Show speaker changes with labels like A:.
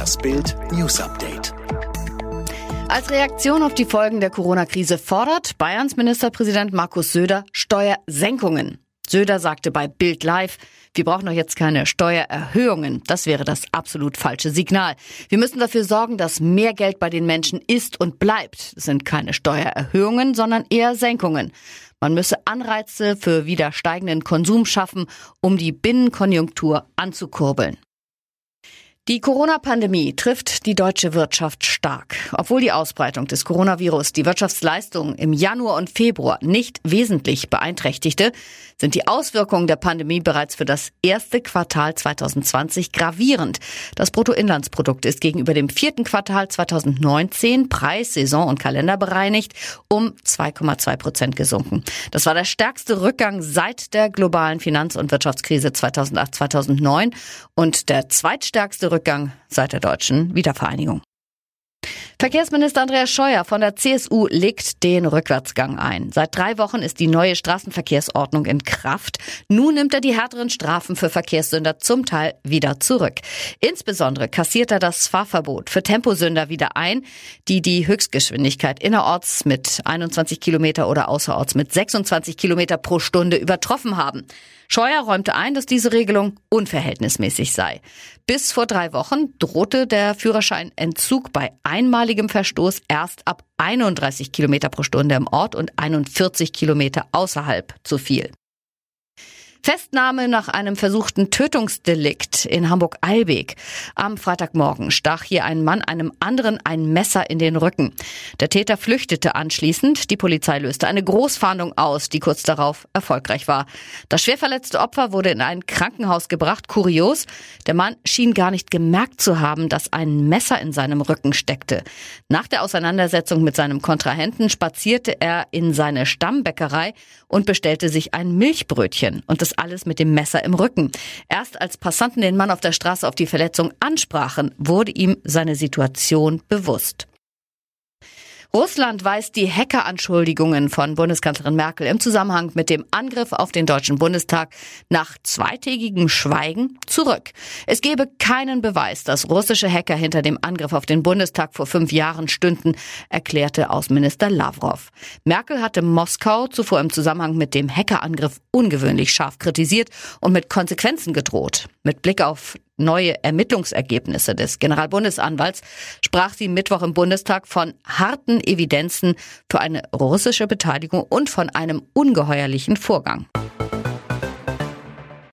A: Das Bild News Update.
B: Als Reaktion auf die Folgen der Corona-Krise fordert Bayerns Ministerpräsident Markus Söder Steuersenkungen. Söder sagte bei Bild Live, wir brauchen doch jetzt keine Steuererhöhungen. Das wäre das absolut falsche Signal. Wir müssen dafür sorgen, dass mehr Geld bei den Menschen ist und bleibt. Es sind keine Steuererhöhungen, sondern eher Senkungen. Man müsse Anreize für wieder steigenden Konsum schaffen, um die Binnenkonjunktur anzukurbeln. Die Corona-Pandemie trifft die deutsche Wirtschaft stark. Obwohl die Ausbreitung des Coronavirus die Wirtschaftsleistungen im Januar und Februar nicht wesentlich beeinträchtigte, sind die Auswirkungen der Pandemie bereits für das erste Quartal 2020 gravierend. Das Bruttoinlandsprodukt ist gegenüber dem vierten Quartal 2019 Preis, Saison und Kalender bereinigt um 2,2 Prozent gesunken. Das war der stärkste Rückgang seit der globalen Finanz- und Wirtschaftskrise 2008-2009 und der zweitstärkste Rückgang seit der deutschen Wiedervereinigung. Verkehrsminister Andreas Scheuer von der CSU legt den Rückwärtsgang ein. Seit drei Wochen ist die neue Straßenverkehrsordnung in Kraft. Nun nimmt er die härteren Strafen für Verkehrssünder zum Teil wieder zurück. Insbesondere kassiert er das Fahrverbot für Temposünder wieder ein, die die Höchstgeschwindigkeit innerorts mit 21 Kilometer oder außerorts mit 26 Kilometer pro Stunde übertroffen haben. Scheuer räumte ein, dass diese Regelung unverhältnismäßig sei. Bis vor drei Wochen drohte der Führerscheinentzug bei einmaligem Verstoß erst ab 31 Kilometer pro Stunde im Ort und 41 Kilometer außerhalb zu viel. Festnahme nach einem versuchten Tötungsdelikt in Hamburg-Eilbek. Am Freitagmorgen stach hier ein Mann einem anderen ein Messer in den Rücken. Der Täter flüchtete anschließend. Die Polizei löste eine Großfahndung aus, die kurz darauf erfolgreich war. Das schwerverletzte Opfer wurde in ein Krankenhaus gebracht. Kurios, der Mann schien gar nicht gemerkt zu haben, dass ein Messer in seinem Rücken steckte. Nach der Auseinandersetzung mit seinem Kontrahenten spazierte er in seine Stammbäckerei und bestellte sich ein Milchbrötchen. Und das das alles mit dem Messer im Rücken. Erst als Passanten den Mann auf der Straße auf die Verletzung ansprachen, wurde ihm seine Situation bewusst. Russland weist die Hackeranschuldigungen von Bundeskanzlerin Merkel im Zusammenhang mit dem Angriff auf den Deutschen Bundestag nach zweitägigem Schweigen zurück. Es gebe keinen Beweis, dass russische Hacker hinter dem Angriff auf den Bundestag vor fünf Jahren stünden, erklärte Außenminister Lavrov. Merkel hatte Moskau zuvor im Zusammenhang mit dem Hackerangriff ungewöhnlich scharf kritisiert und mit Konsequenzen gedroht. Mit Blick auf neue Ermittlungsergebnisse des Generalbundesanwalts sprach sie Mittwoch im Bundestag von harten Evidenzen für eine russische Beteiligung und von einem ungeheuerlichen Vorgang.